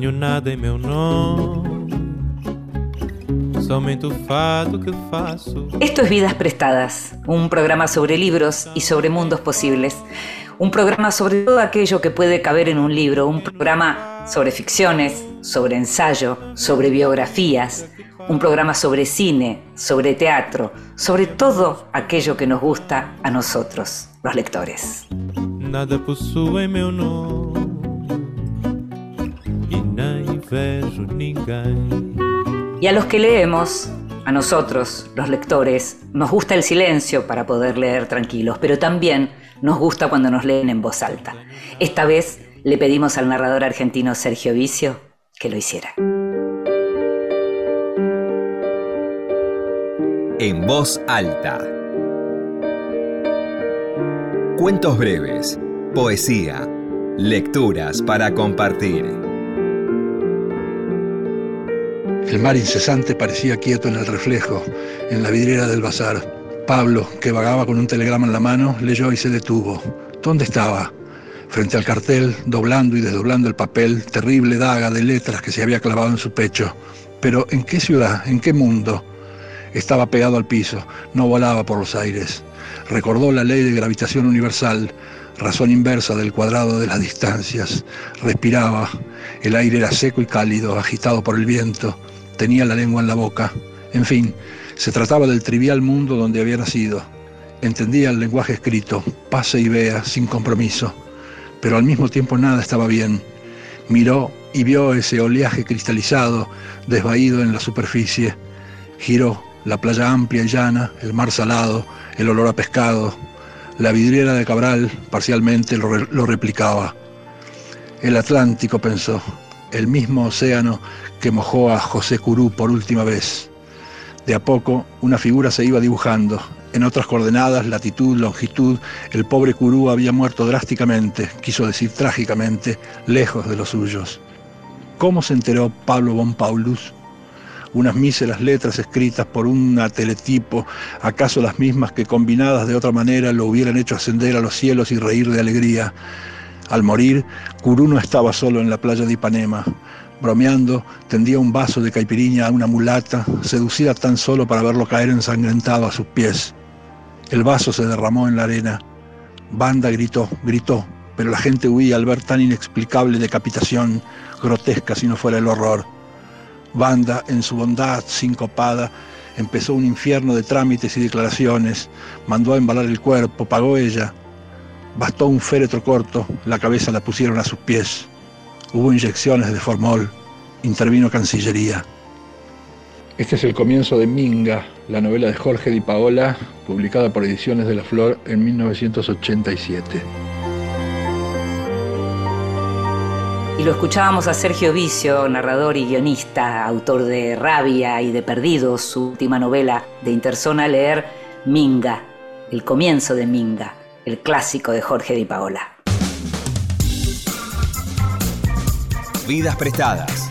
Nada em meu nome. Somente o fado que faço. Esto es Vidas Prestadas, un programa sobre libros y sobre mundos posibles. Un programa sobre todo aquello que puede caber en un libro, un programa sobre ficciones, sobre ensayo, sobre biografías, un programa sobre cine, sobre teatro, sobre todo aquello que nos gusta a nosotros, los lectores. Nada possui meu nome. Y a los que leemos, a nosotros, los lectores, nos gusta el silencio para poder leer tranquilos, pero también nos gusta cuando nos leen en voz alta. Esta vez le pedimos al narrador argentino Sergio Vicio que lo hiciera. En voz alta. Cuentos breves, poesía, lecturas para compartir. El mar incesante parecía quieto en el reflejo, en la vidriera del bazar. Pablo, que vagaba con un telegrama en la mano, leyó y se detuvo. ¿Dónde estaba? Frente al cartel, doblando y desdoblando el papel, terrible daga de letras que se había clavado en su pecho. Pero ¿en qué ciudad? ¿En qué mundo? Estaba pegado al piso, no volaba por los aires. Recordó la ley de gravitación universal, razón inversa del cuadrado de las distancias. Respiraba, el aire era seco y cálido, agitado por el viento, tenía la lengua en la boca. En fin, se trataba del trivial mundo donde había nacido. Entendía el lenguaje escrito, pase y vea, sin compromiso. Pero al mismo tiempo nada estaba bien. Miró y vio ese oleaje cristalizado, desvaído en la superficie. Giró, la playa amplia y llana, el mar salado, el olor a pescado. La vidriera de Cabral parcialmente lo, lo replicaba. El Atlántico, pensó, el mismo océano que mojó a José Curú por última vez. De a poco, una figura se iba dibujando. En otras coordenadas, latitud, longitud, el pobre Curú había muerto drásticamente, quiso decir trágicamente, lejos de los suyos. ¿Cómo se enteró Pablo von Paulus? Unas míseras letras escritas por una teletipo, acaso las mismas que combinadas de otra manera lo hubieran hecho ascender a los cielos y reír de alegría. Al morir, Curú no estaba solo en la playa de Ipanema. Bromeando, tendía un vaso de caipiriña a una mulata, seducida tan solo para verlo caer ensangrentado a sus pies. El vaso se derramó en la arena. Banda gritó, gritó, pero la gente huía al ver tan inexplicable decapitación, grotesca si no fuera el horror. Banda, en su bondad sincopada, empezó un infierno de trámites y declaraciones, mandó a embalar el cuerpo, pagó ella. Bastó un féretro corto, la cabeza la pusieron a sus pies. Hubo inyecciones de formol, intervino Cancillería. Este es el comienzo de Minga, la novela de Jorge Di Paola, publicada por Ediciones de la Flor en 1987. Y lo escuchábamos a Sergio Vicio, narrador y guionista, autor de Rabia y de Perdidos, su última novela de Interzona, leer Minga, el comienzo de Minga, el clásico de Jorge Di Paola. Vidas prestadas.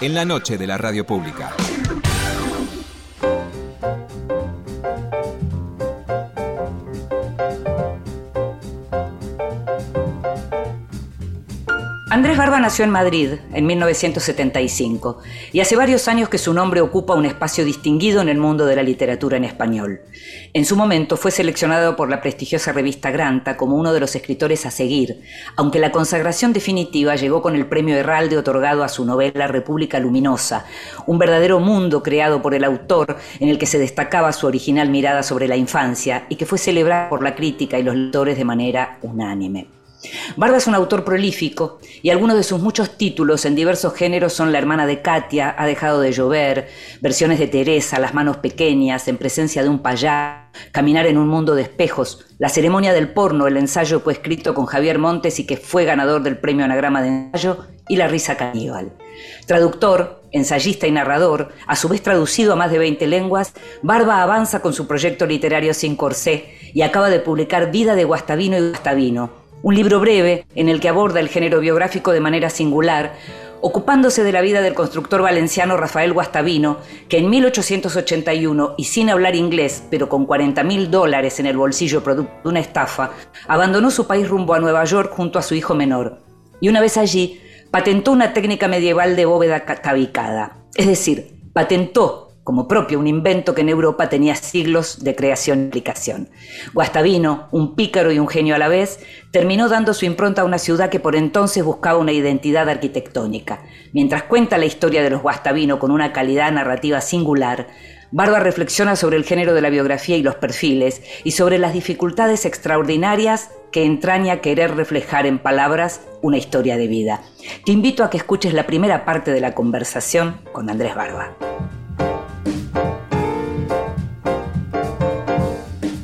En la noche de la radio pública. Andrés Barba nació en Madrid en 1975 y hace varios años que su nombre ocupa un espacio distinguido en el mundo de la literatura en español. En su momento fue seleccionado por la prestigiosa revista Granta como uno de los escritores a seguir, aunque la consagración definitiva llegó con el premio Herralde otorgado a su novela República Luminosa, un verdadero mundo creado por el autor en el que se destacaba su original mirada sobre la infancia y que fue celebrado por la crítica y los lectores de manera unánime. Barba es un autor prolífico y algunos de sus muchos títulos en diversos géneros son La hermana de Katia, Ha dejado de llover, versiones de Teresa, Las manos pequeñas, En presencia de un payaso, Caminar en un mundo de espejos, La ceremonia del porno, el ensayo coescrito con Javier Montes y que fue ganador del premio Anagrama de Ensayo, y La risa caníbal. Traductor, ensayista y narrador, a su vez traducido a más de 20 lenguas, Barba avanza con su proyecto literario Sin Corsé y acaba de publicar Vida de Guastavino y Guastavino, un libro breve en el que aborda el género biográfico de manera singular, ocupándose de la vida del constructor valenciano Rafael Guastavino, que en 1881, y sin hablar inglés, pero con 40 mil dólares en el bolsillo producto de una estafa, abandonó su país rumbo a Nueva York junto a su hijo menor. y una vez allí patentó una técnica medieval de bóveda tabicada, es decir, patentó como propio un invento que en Europa tenía siglos de creación y aplicación. Guastavino, un pícaro y un genio a la vez, terminó dando su impronta a una ciudad que por entonces buscaba una identidad arquitectónica. Mientras cuenta la historia de los Guastavino con una calidad narrativa singular, Barba reflexiona sobre el género de la biografía y los perfiles y sobre las dificultades extraordinarias que entraña querer reflejar en palabras una historia de vida. Te invito a que escuches la primera parte de la conversación con Andrés Barba.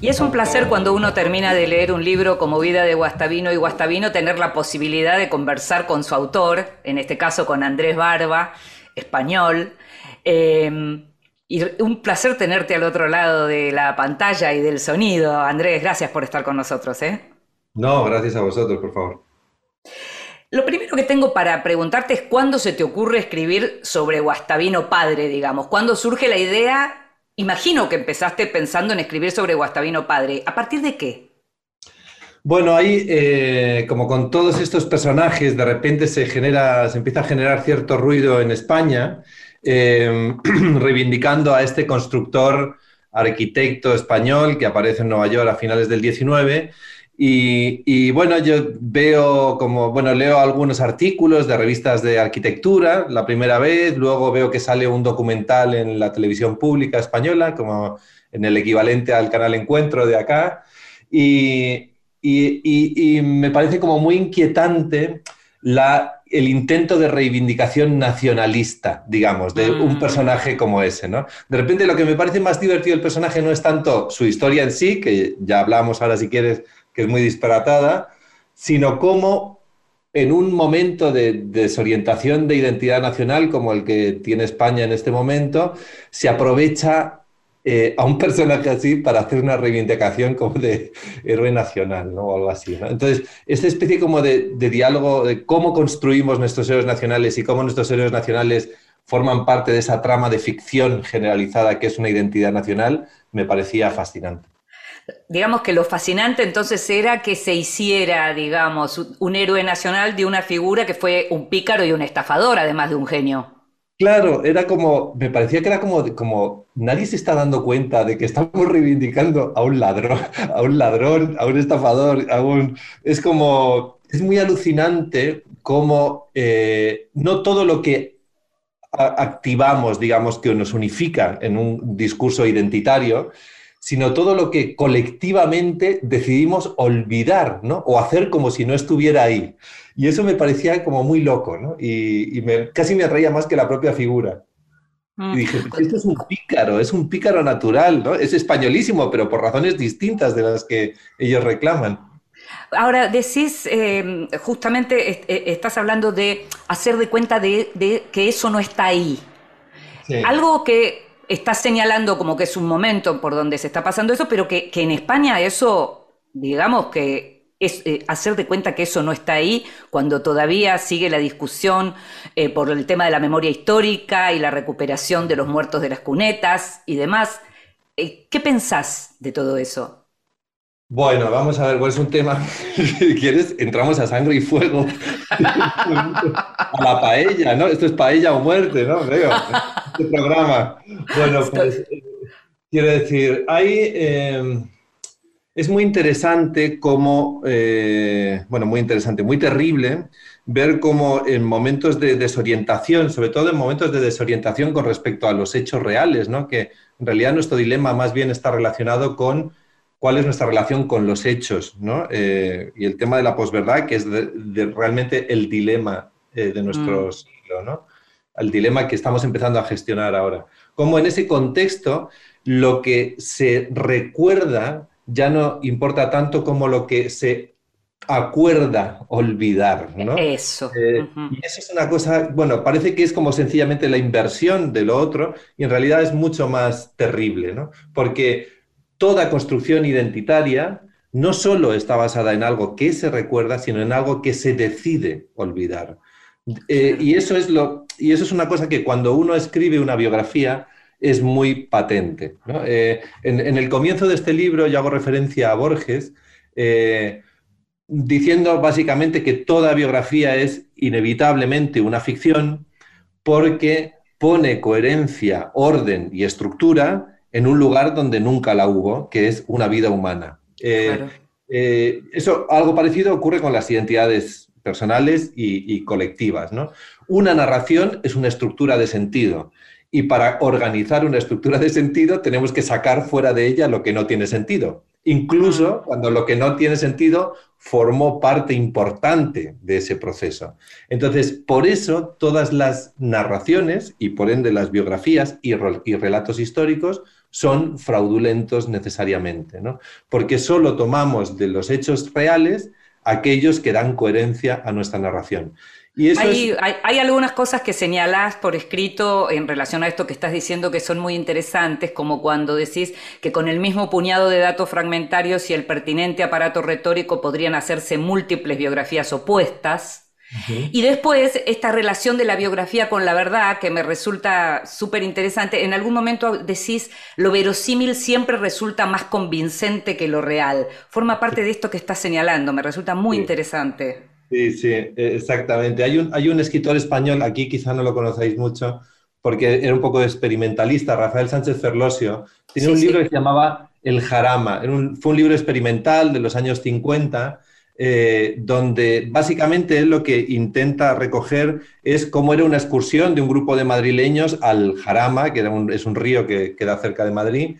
Y es un placer cuando uno termina de leer un libro como Vida de Guastavino y Guastavino tener la posibilidad de conversar con su autor, en este caso con Andrés Barba, español. Em, y un placer tenerte al otro lado de la pantalla y del sonido. Andrés, gracias por estar con nosotros. ¿eh? No, gracias a vosotros, por favor. Lo primero que tengo para preguntarte es cuándo se te ocurre escribir sobre Guastavino padre, digamos. ¿Cuándo surge la idea Imagino que empezaste pensando en escribir sobre Guastavino padre. ¿A partir de qué? Bueno, ahí, eh, como con todos estos personajes, de repente se genera, se empieza a generar cierto ruido en España, eh, reivindicando a este constructor arquitecto español que aparece en Nueva York a finales del 19 y, bueno, yo veo como, bueno, leo algunos artículos de revistas de arquitectura la primera vez, luego veo que sale un documental en la televisión pública española, como en el equivalente al canal Encuentro de acá, y, y, y me parece como muy inquietante la, el intento de reivindicación nacionalista, digamos, de un mm. personaje como ese, ¿no? De repente lo que me parece más divertido del personaje no es tanto su historia en sí, que ya hablamos ahora si quieres que es muy disparatada, sino cómo en un momento de desorientación de identidad nacional como el que tiene España en este momento, se aprovecha eh, a un personaje así para hacer una reivindicación como de héroe nacional, ¿no? O algo así, Entonces, esta especie como de, de, diálogo de cómo construimos nuestros héroes nacionales y cómo nuestros héroes nacionales forman parte de esa trama de ficción generalizada que es una identidad nacional, me parecía fascinante. Digamos que lo fascinante entonces era que se hiciera, digamos, un héroe nacional de una figura que fue un pícaro y un estafador, además de un genio. Claro, era como, me parecía que era como, como nadie se está dando cuenta de que estamos reivindicando a un ladrón, a un ladrón, a un estafador, a un... Es como, es muy alucinante cómo eh, no todo lo que activamos, digamos, que nos unifica en un discurso identitario, sino todo lo que colectivamente decidimos olvidar, ¿no? O hacer como si no estuviera ahí. Y eso me parecía como muy loco, ¿no? Y, casi me atraía más que la propia figura. Y dije, pues esto es un pícaro, es un pícaro natural, ¿no? Es españolísimo, pero por razones distintas de las que ellos reclaman. Ahora, decís, em, justamente eh, estás hablando de hacer de cuenta de, que eso no está ahí. Algo que está señalando como que es un momento por donde se está pasando eso, pero que, en España eso, digamos que es eh, hacer de cuenta que eso no está ahí, cuando todavía sigue la discusión eh, por el tema de la memoria histórica y la recuperación de los muertos de las cunetas y demás. Eh, ¿Qué pensás de todo eso? Bueno, vamos a ver, cuál es un tema. si quieres, entramos a sangre y fuego. a la paella, ¿no? Esto es paella o muerte, ¿no? Veo, este programa. Bueno, pues quiero decir, hay. Em, es muy interesante cómo. Eh, bueno, muy interesante, muy terrible ver cómo en momentos de desorientación, sobre todo en momentos de desorientación con respecto a los hechos reales, ¿no? Que en realidad nuestro dilema más bien está relacionado con cuál es nuestra relación con los hechos, ¿no? Eh, y el tema de la posverdad, que es realmente el dilema eh, de nuestro mm. siglo, ¿no? El dilema que estamos empezando a gestionar ahora. Como en ese contexto lo que se recuerda ya no importa tanto como lo que se acuerda olvidar, ¿no? Eso. Eh, y eso es una cosa, bueno, parece que es como sencillamente la inversión de lo otro y en realidad es mucho más terrible, ¿no? Porque toda construcción identitaria no solo está basada en algo que se recuerda, sino en algo que se decide olvidar. Eh, y, eso es lo, y eso es una cosa que cuando uno escribe una biografía es muy patente. Eh, en, el comienzo de este libro yo hago referencia a Borges. Eh, diciendo básicamente que toda biografía es inevitablemente una ficción porque pone coherencia, orden y estructura en un lugar donde nunca la hubo, que es una vida humana. Eh, eh, eso, algo parecido ocurre con las identidades personales y, colectivas. ¿no? Una narración es una estructura de sentido y para organizar una estructura de sentido tenemos que sacar fuera de ella lo que no tiene sentido incluso cuando lo que no tiene sentido formó parte importante de ese proceso. Entonces, por eso todas las narraciones y por ende las biografías y, relatos históricos son fraudulentos necesariamente, ¿no? porque solo tomamos de los hechos reales aquellos que dan coherencia a nuestra narración hay, hay, algunas cosas que señalás por escrito en relación a esto que estás diciendo que son muy interesantes, como cuando decís que con el mismo puñado de datos fragmentarios y el pertinente aparato retórico podrían hacerse múltiples biografías opuestas. Y después, esta relación de la biografía con la verdad, que me resulta súper interesante, en algún momento decís, lo verosímil siempre resulta más convincente que lo real. Forma parte de esto que estás señalando, me resulta muy interesante. Sí, sí, exactamente. Hay un, hay un escritor español, aquí quizá no lo conocéis mucho, porque era un poco experimentalista, Rafael Sánchez Ferlosio. Tiene un libro que se llamaba El Jarama. fue un libro experimental de los años 50, eh, donde básicamente él lo que intenta recoger es cómo era una excursión de un grupo de madrileños al Jarama, que es un río que queda cerca de Madrid,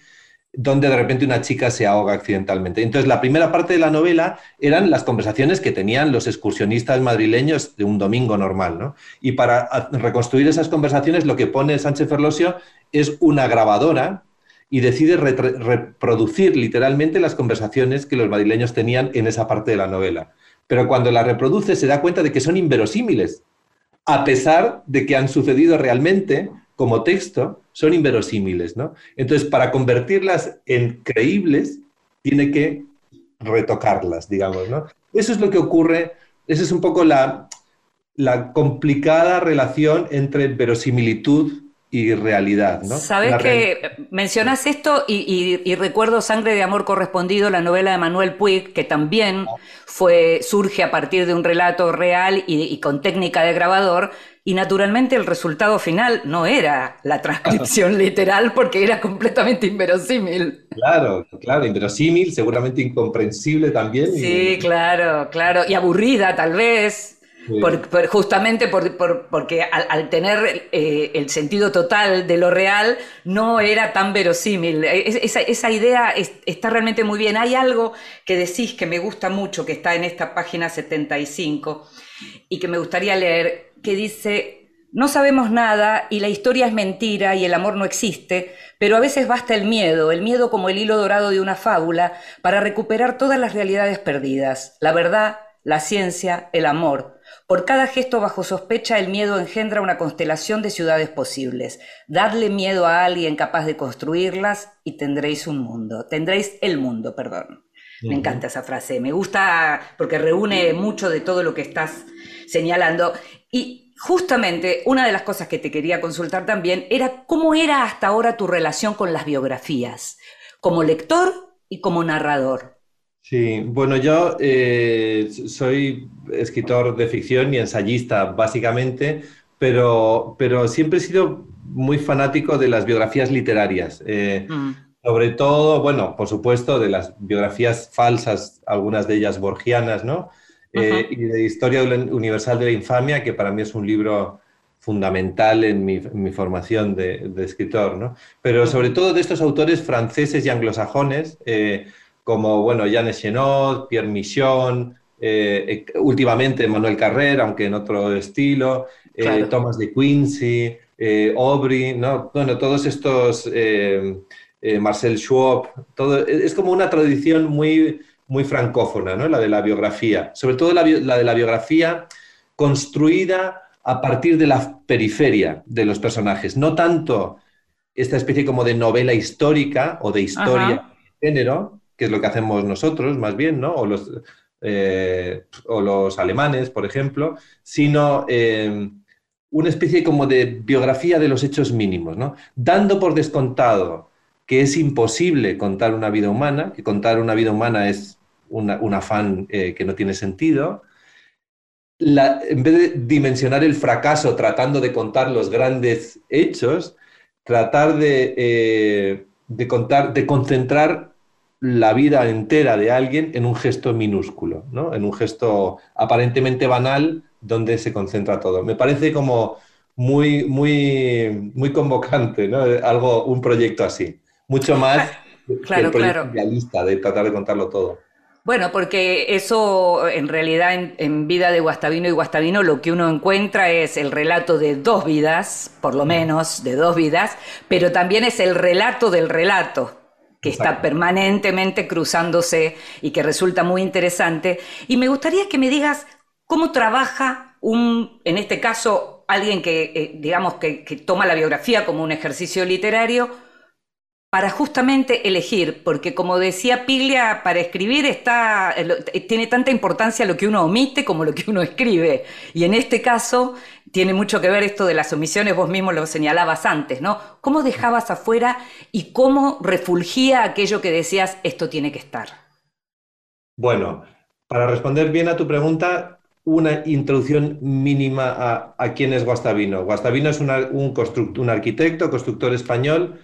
donde de repente una chica se ahoga accidentalmente. Entonces, la primera parte de la novela eran las conversaciones que tenían los excursionistas madrileños de un domingo normal, ¿no? Y para reconstruir esas conversaciones, lo que pone Sánchez Ferlosio es una grabadora y decide reproducir literalmente las conversaciones que los madrileños tenían en esa parte de la novela. Pero cuando la reproduce se da cuenta de que son inverosímiles, a pesar de que han sucedido realmente como texto, son inverosímiles, ¿no? Entonces, para convertirlas en creíbles, tiene que retocarlas, digamos, ¿no? Eso es lo que ocurre, esa es un poco la, la complicada relación entre verosimilitud y realidad, ¿no? Sabes que mencionas esto y, recuerdo Sangre de Amor Correspondido, la novela de Manuel Puig, que también fue, surge a partir de un relato real y con técnica de grabador, y naturalmente el resultado final no era la transcripción literal porque era completamente inverosímil. Claro, claro, inverosímil, seguramente incomprensible también. Sí, claro, claro, y aburrida tal vez. Justamente porque al, tener eh, el sentido total de lo real, no era tan verosímil. E, esa, idea está realmente muy bien. Hay algo que decís que me gusta mucho, que está en esta página 75 y que me gustaría leer, que dice, no sabemos nada y la historia es mentira y el amor no existe, pero a veces basta el miedo, el miedo como el hilo dorado de una fábula, para recuperar todas las realidades perdidas, la verdad, la ciencia, el amor. Por cada gesto bajo sospecha, el miedo engendra una constelación de ciudades posibles. Dadle miedo a alguien capaz de construirlas y tendréis un mundo. Tendréis el mundo, perdón. Me encanta esa frase. Me gusta porque reúne mucho de todo lo que estás señalando. Y justamente una de las cosas que te quería consultar también era cómo era hasta ahora tu relación con las biografías, como lector y como narrador. Sí, bueno, yo eh, soy escritor de ficción y ensayista, básicamente, pero, pero siempre he sido muy fanático de las biografías literarias. Eh, mm. Sobre todo, bueno, por supuesto, de las biografías falsas, algunas de ellas borgianas, ¿no? Eh, y de Historia Universal de la Infamia, que para mí es un libro fundamental en mi, formación de, escritor, ¿no? Pero sobre todo de estos autores franceses y anglosajones, eh, como, bueno, Jean Chenot, Pierre Michon, eh, últimamente Manuel Carrer, aunque en otro estilo, Thomas de Quincy, Aubry, ¿no? Bueno, todos estos, Marcel Schwab, todo, es como una tradición muy muy francófona, ¿no? la de la biografía, sobre todo la, de la biografía construida a partir de la periferia de los personajes, no tanto esta especie como de novela histórica o de historia de género, que es lo que hacemos nosotros más bien, ¿no? o, los, eh, o los alemanes, por ejemplo, sino eh, una especie como de biografía de los hechos mínimos, ¿no? dando por descontado que es imposible contar una vida humana, que contar una vida humana es un afán eh, que no tiene sentido. en vez de dimensionar el fracaso tratando de contar los grandes hechos, tratar de, de, contar, de concentrar la vida entera de alguien en un gesto minúsculo, ¿no? en un gesto aparentemente banal donde se concentra todo. Me parece como muy, muy, muy convocante, ¿no? Algo, un proyecto así. Mucho más claro, que el realista de tratar de contarlo todo. Bueno, porque eso en realidad en, Vida de Guastavino y Guastavino lo que uno encuentra es el relato de dos vidas, por lo menos de dos vidas, pero también es el relato del relato que está permanentemente cruzándose y que resulta muy interesante. Y me gustaría que me digas cómo trabaja un, en este caso, alguien que, eh, digamos, que, que toma la biografía como un ejercicio literario, para justamente elegir, porque como decía Piglia, para escribir está, eh, tiene tanta importancia lo que uno omite como lo que uno escribe. Y en este caso tiene mucho que ver esto de las omisiones, vos mismo lo señalabas antes, ¿no? ¿Cómo dejabas afuera y cómo refulgía aquello que decías, esto tiene que estar? Bueno, para responder bien a tu pregunta, una introducción mínima a, quién es Guastavino. Guastavino es un, un arquitecto, constructor español,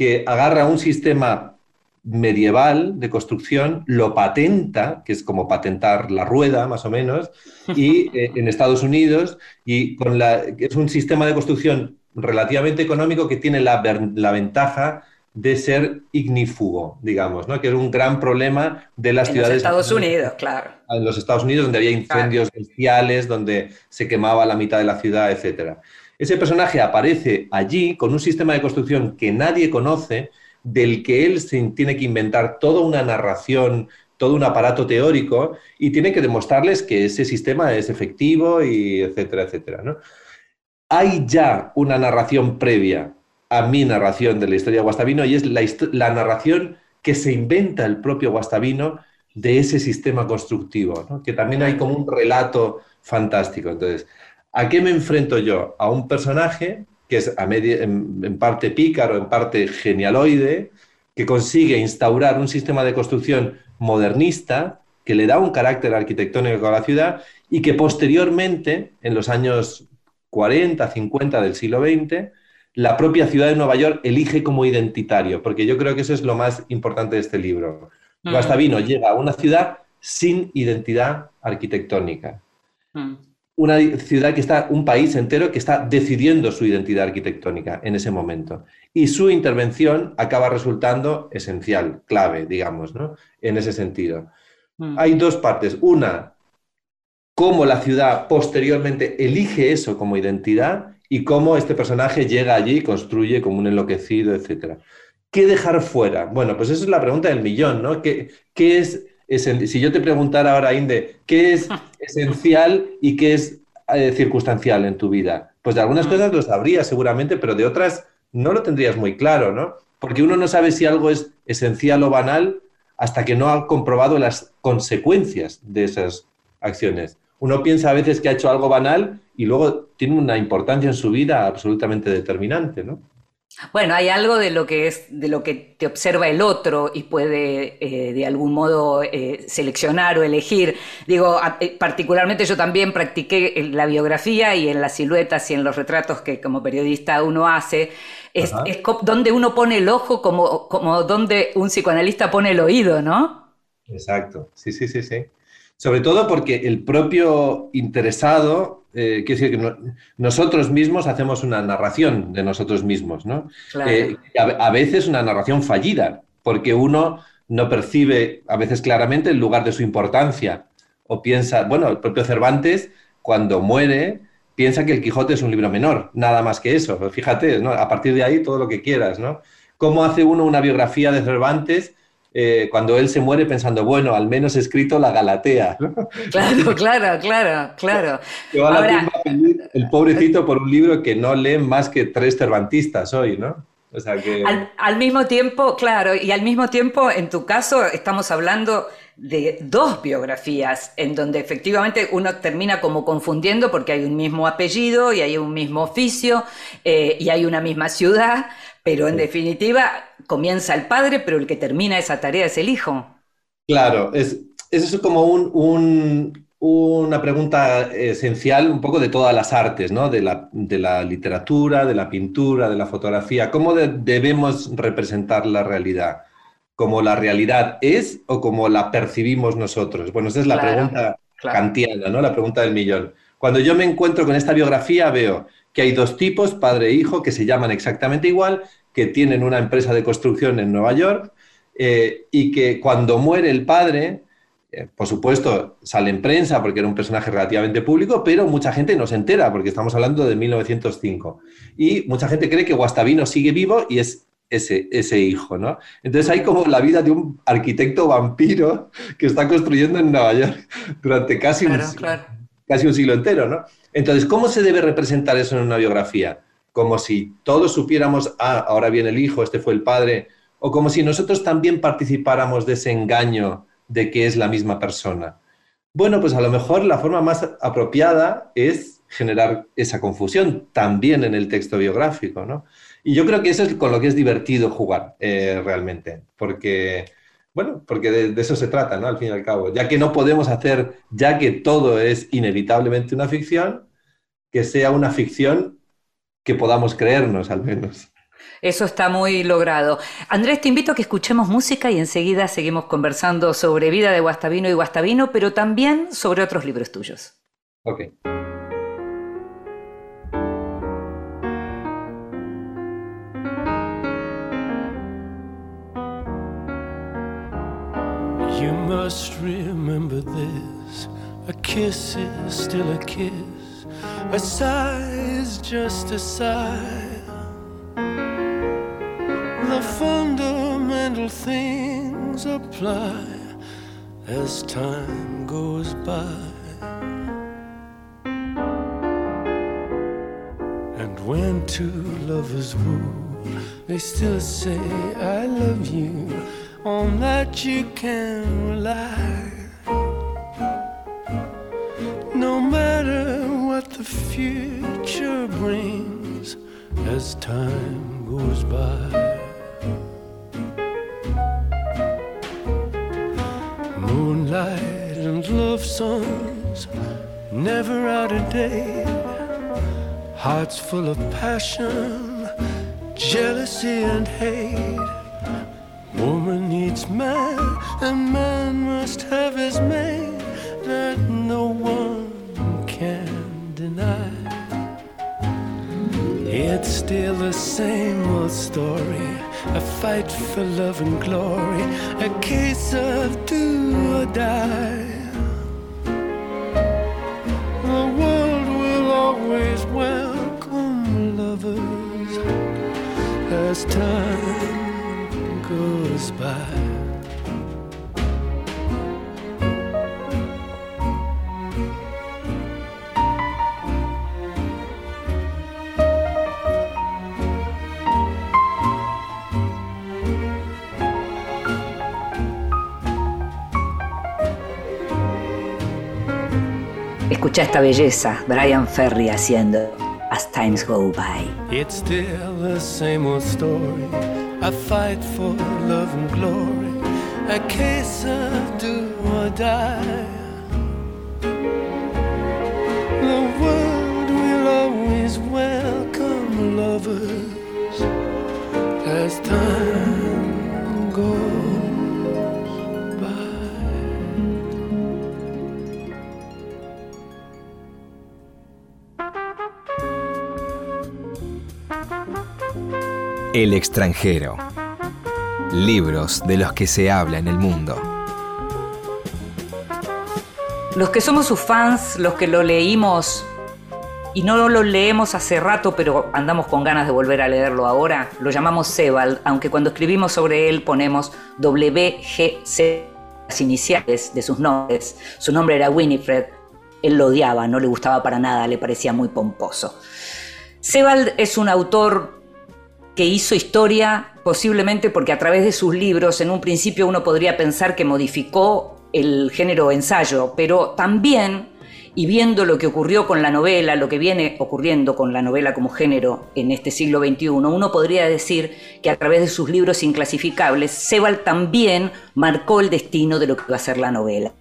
que agarra un sistema medieval de construcción, lo patenta, que es como patentar la rueda, más o menos, y eh, en Estados Unidos, y con la, es un sistema de construcción relativamente económico que tiene la, ventaja de ser ignífugo, digamos, ¿no? que es un gran problema de las ciudades. En Estados Unidos, claro. En los Estados Unidos, donde había incendios bestiales, donde se quemaba la mitad de la ciudad, etcétera. Ese personaje aparece allí con un sistema de construcción que nadie conoce, del que él tiene que inventar toda una narración, todo un aparato teórico y tiene que demostrarles que ese sistema es efectivo y etcétera, etcétera. ¿no? Hay ya una narración previa a mi narración de la historia de Guastavino y es la, narración que se inventa el propio Guastavino de ese sistema constructivo, que también hay como un relato fantástico. Entonces, ¿A qué me enfrento yo? A un personaje que es en, parte pícaro, en parte genialoide, que consigue instaurar un sistema de construcción modernista que le da un carácter arquitectónico a la ciudad y que posteriormente, en los años 40, 50 del siglo XX, la propia ciudad de Nueva York elige como identitario, porque yo creo que eso es lo más importante de este libro. Mm. Guastavino llega a una ciudad sin identidad arquitectónica. Mm una ciudad que está, un país entero que está decidiendo su identidad arquitectónica en ese momento. Y su intervención acaba resultando esencial, clave, digamos, ¿no? En ese sentido. Mm. Hay dos partes. Una, cómo la ciudad posteriormente elige eso como identidad y cómo este personaje llega allí y construye como un enloquecido, etc. ¿Qué dejar fuera? Bueno, pues esa es la pregunta del millón, ¿no? ¿Qué, qué es si yo te preguntara ahora, Inde, ¿qué es esencial y qué es eh, circunstancial en tu vida? Pues de algunas mm. cosas lo sabrías seguramente, pero de otras no lo tendrías muy claro, ¿no? Porque uno no sabe si algo es esencial o banal hasta que no ha comprobado las consecuencias de esas acciones. Uno piensa a veces que ha hecho algo banal y luego tiene una importancia en su vida absolutamente determinante, ¿no? Bueno, hay algo de lo que es, de lo que te observa el otro y puede eh, de algún modo eh, seleccionar o elegir. Digo, eh, particularmente yo también practiqué en la biografía y en las siluetas y en los retratos que como periodista uno hace. Es, donde uno pone el ojo como, como donde un psicoanalista pone el oído, ¿no? Exacto, sí, sí, sí, sí. Sobre todo porque el propio interesado, eh, quiere decir que nosotros mismos hacemos una narración de nosotros mismos, ¿no? Eh, a, veces una narración fallida, porque uno no percibe a veces claramente el lugar de su importancia. O piensa, bueno, el propio Cervantes, cuando muere, piensa que el Quijote es un libro menor, nada más que eso. Fíjate, ¿no? A partir de ahí todo lo que quieras, ¿no? ¿Cómo hace uno una biografía de Cervantes? Eh, cuando él se muere pensando, bueno, al menos he escrito la Galatea. Claro, claro, claro, claro. el pobrecito por un libro que no lee más que tres cervantistas hoy, ¿no? O sea que... al, mismo tiempo, claro, y al mismo tiempo, en tu caso, estamos hablando de dos biografías, en donde efectivamente uno termina como confundiendo porque hay un mismo apellido y hay un mismo oficio eh, y hay una misma ciudad, pero en definitiva comienza el padre, pero el que termina esa tarea es el hijo. Claro, es, eso es como un, una pregunta esencial un poco de todas las artes, ¿no? De la, de la literatura, de la pintura, de la fotografía. ¿Cómo debemos representar la realidad? ¿Como la realidad es o como la percibimos nosotros? Bueno, esa es la pregunta kantiana, ¿no? La pregunta del millón. Cuando yo me encuentro con esta biografía veo que hay dos tipos, padre e hijo, que se llaman exactamente igual, que tienen una empresa de construcción en Nueva York eh, y que cuando muere el padre, eh, por supuesto, sale en prensa porque era un personaje relativamente público, pero mucha gente no se entera porque estamos hablando de 1905. Y mucha gente cree que Guastavino sigue vivo y es ese, ese hijo, ¿no? Entonces hay como la vida de un arquitecto vampiro que está construyendo en Nueva York durante casi, un, casi un siglo entero, ¿no? Entonces, ¿cómo se debe representar eso en una biografía? Como si todos supiéramos, ah, ahora viene el hijo, este fue el padre, o como si nosotros también participáramos de ese engaño de que es la misma persona. Bueno, pues a lo mejor la forma más apropiada es generar esa confusión también en el texto biográfico, ¿no? Y yo creo que eso es con lo que es divertido jugar eh, realmente, porque, bueno, porque de, eso se trata, ¿no? Al fin y al cabo, ya que no podemos hacer, ya que todo es inevitablemente una ficción, que sea una ficción que podamos creernos al menos. Eso está muy logrado. Andrés, te invito a que escuchemos música y enseguida seguimos conversando sobre vida de Guastavino y Guastavino, pero también sobre otros libros tuyos. Ok. You must remember this. A kiss is still a kiss. A sigh is just a sigh. The fundamental things apply as time goes by. And when two lovers woo, they still say, I love you on that you can rely. No matter what the future brings as time goes by. Moonlight and love songs, never out of date. Hearts full of passion, jealousy, and hate Woman needs man, and man must have his mate that still the same old story. A fight for love and glory, a case of do or die. The world will always welcome lovers as time Escucha esta belleza, Brian Ferry haciendo As Times Go By. It's still the same old story. A fight for love and glory, a case of do or die. The world will always welcome lovers as time goes El extranjero. Libros de los que se habla en el mundo. Los que somos sus fans, los que lo leímos y no lo leemos hace rato, pero andamos con ganas de volver a leerlo ahora, lo llamamos Sebald, aunque cuando escribimos sobre él ponemos WGC, las iniciales de sus nombres. Su nombre era Winifred, él lo odiaba, no le gustaba para nada, le parecía muy pomposo. Sebald es un autor que hizo historia posiblemente porque a través de sus libros en un principio uno podría pensar que modificó el género ensayo, pero también y viendo lo que ocurrió con la novela, lo que viene ocurriendo con la novela como género en este siglo XXI, uno podría decir que a través de sus libros inclasificables, Sebald también marcó el destino de lo que va a ser la novela.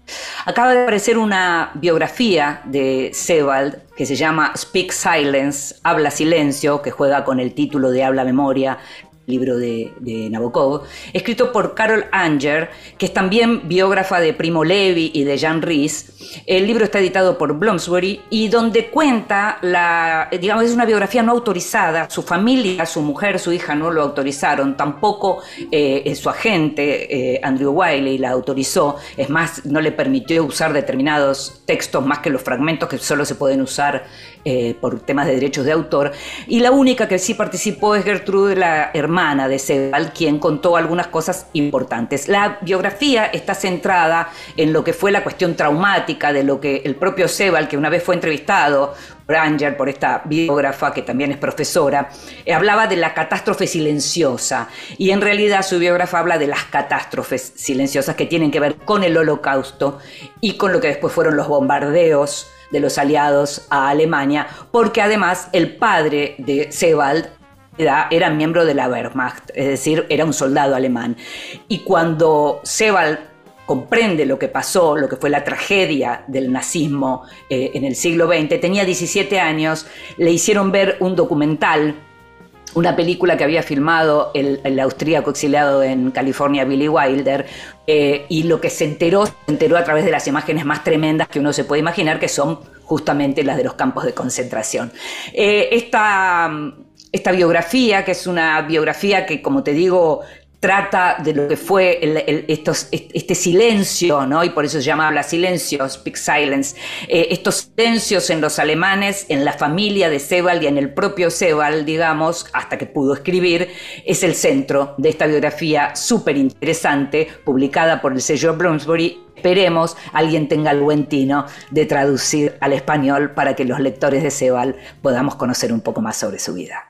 Acaba de aparecer una biografía de Sebald que se llama Speak Silence, Habla Silencio, que juega con el título de Habla Memoria, libro de, Nabokov, escrito por Carol Anger, que es también biógrafa de Primo Levi y de Jan Ries. El libro está editado por Bloomsbury y donde cuenta la, digamos, es una biografía no autorizada. Su familia, su mujer, su hija no lo autorizaron, tampoco eh, su agente, eh, Andrew Wiley, la autorizó. Es más, no le permitió usar determinados textos más que los fragmentos que solo se pueden usar eh, por temas de derechos de autor. Y la única que sí participó es Gertrude, la hermana de Sebald, quien contó algunas cosas importantes. La biografía está centrada en lo que fue la cuestión traumática de lo que el propio Sebald, que una vez fue entrevistado por Anger, por esta biógrafa que también es profesora, eh, hablaba de la catástrofe silenciosa. Y en realidad su biógrafa habla de las catástrofes silenciosas que tienen que ver con el holocausto y con lo que después fueron los bombardeos de los aliados a Alemania, porque además el padre de Sebald era, miembro de la Wehrmacht, es decir, era un soldado alemán. Y cuando Sebald comprende lo que pasó, lo que fue la tragedia del nazismo eh, en el siglo XX, tenía 17 años, le hicieron ver un documental una película que había filmado el, austríaco exiliado en California, Billy Wilder, eh, y lo que se enteró, se enteró a través de las imágenes más tremendas que uno se puede imaginar, que son justamente las de los campos de concentración. Eh, esta, esta biografía, que es una biografía que, como te digo, trata de lo que fue este silencio, ¿no? y por eso se llama habla silencio, speak silence, eh, estos silencios en los alemanes, en la familia de Sebald y en el propio Sebald, digamos, hasta que pudo escribir, es el centro de esta biografía súper interesante, publicada por el sello Bloomsbury. Esperemos alguien tenga el buen tino de traducir al español para que los lectores de Sebald podamos conocer un poco más sobre su vida.